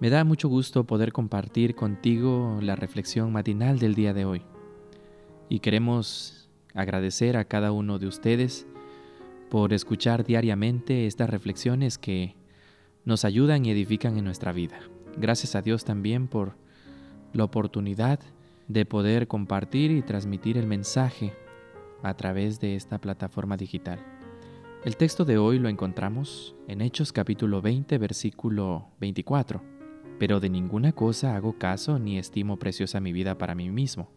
Me da mucho gusto poder compartir contigo la reflexión matinal del día de hoy. Y queremos agradecer a cada uno de ustedes por escuchar diariamente estas reflexiones que nos ayudan y edifican en nuestra vida. Gracias a Dios también por la oportunidad de poder compartir y transmitir el mensaje a través de esta plataforma digital. El texto de hoy lo encontramos en Hechos capítulo 20, versículo 24 pero de ninguna cosa hago caso ni estimo preciosa mi vida para mí mismo,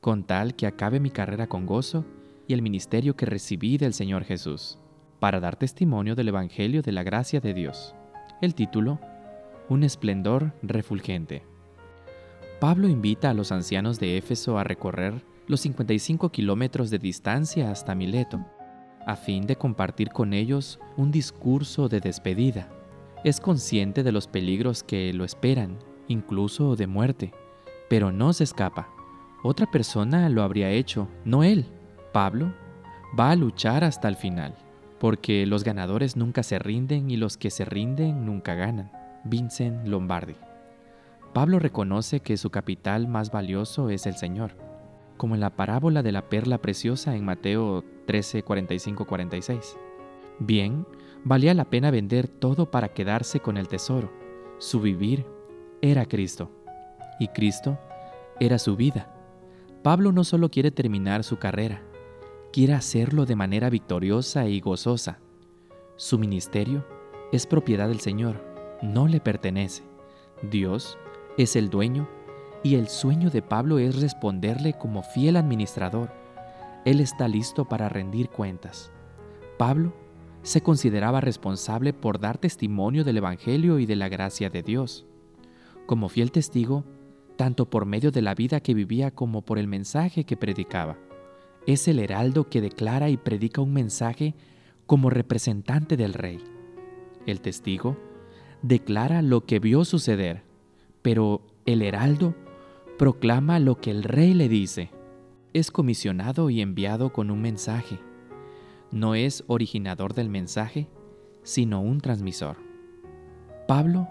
con tal que acabe mi carrera con gozo y el ministerio que recibí del Señor Jesús, para dar testimonio del Evangelio de la gracia de Dios. El título, Un esplendor refulgente. Pablo invita a los ancianos de Éfeso a recorrer los 55 kilómetros de distancia hasta Mileto, a fin de compartir con ellos un discurso de despedida es consciente de los peligros que lo esperan, incluso de muerte, pero no se escapa. Otra persona lo habría hecho, no él. Pablo va a luchar hasta el final, porque los ganadores nunca se rinden y los que se rinden nunca ganan. Vincent Lombardi. Pablo reconoce que su capital más valioso es el Señor, como en la parábola de la perla preciosa en Mateo 13, 46. Bien, valía la pena vender todo para quedarse con el tesoro. Su vivir era Cristo. Y Cristo era su vida. Pablo no solo quiere terminar su carrera, quiere hacerlo de manera victoriosa y gozosa. Su ministerio es propiedad del Señor, no le pertenece. Dios es el dueño y el sueño de Pablo es responderle como fiel administrador. Él está listo para rendir cuentas. Pablo se consideraba responsable por dar testimonio del Evangelio y de la gracia de Dios. Como fiel testigo, tanto por medio de la vida que vivía como por el mensaje que predicaba. Es el heraldo que declara y predica un mensaje como representante del rey. El testigo declara lo que vio suceder, pero el heraldo proclama lo que el rey le dice. Es comisionado y enviado con un mensaje no es originador del mensaje, sino un transmisor. Pablo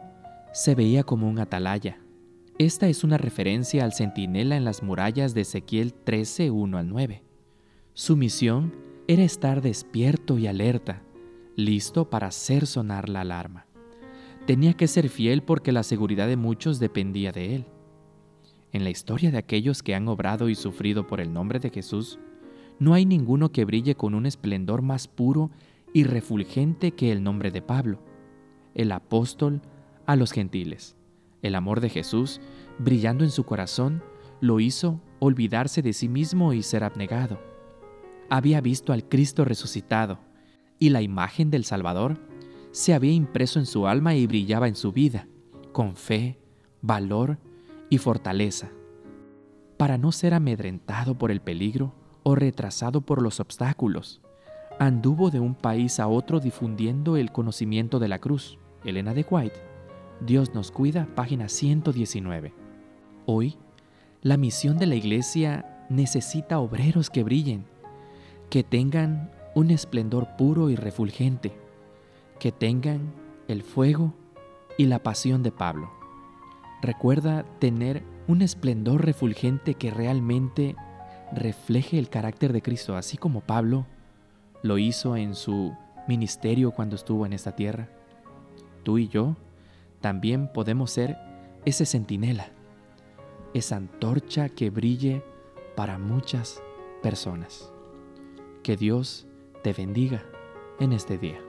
se veía como un atalaya. Esta es una referencia al centinela en las murallas de Ezequiel 13, 1 al 9. Su misión era estar despierto y alerta, listo para hacer sonar la alarma. Tenía que ser fiel porque la seguridad de muchos dependía de él. En la historia de aquellos que han obrado y sufrido por el nombre de Jesús, no hay ninguno que brille con un esplendor más puro y refulgente que el nombre de Pablo, el apóstol a los gentiles. El amor de Jesús, brillando en su corazón, lo hizo olvidarse de sí mismo y ser abnegado. Había visto al Cristo resucitado, y la imagen del Salvador se había impreso en su alma y brillaba en su vida, con fe, valor y fortaleza. Para no ser amedrentado por el peligro, o retrasado por los obstáculos. Anduvo de un país a otro difundiendo el conocimiento de la cruz. Elena de White. Dios nos cuida, página 119. Hoy, la misión de la iglesia necesita obreros que brillen, que tengan un esplendor puro y refulgente, que tengan el fuego y la pasión de Pablo. Recuerda tener un esplendor refulgente que realmente refleje el carácter de Cristo, así como Pablo lo hizo en su ministerio cuando estuvo en esta tierra. Tú y yo también podemos ser ese centinela, esa antorcha que brille para muchas personas. Que Dios te bendiga en este día.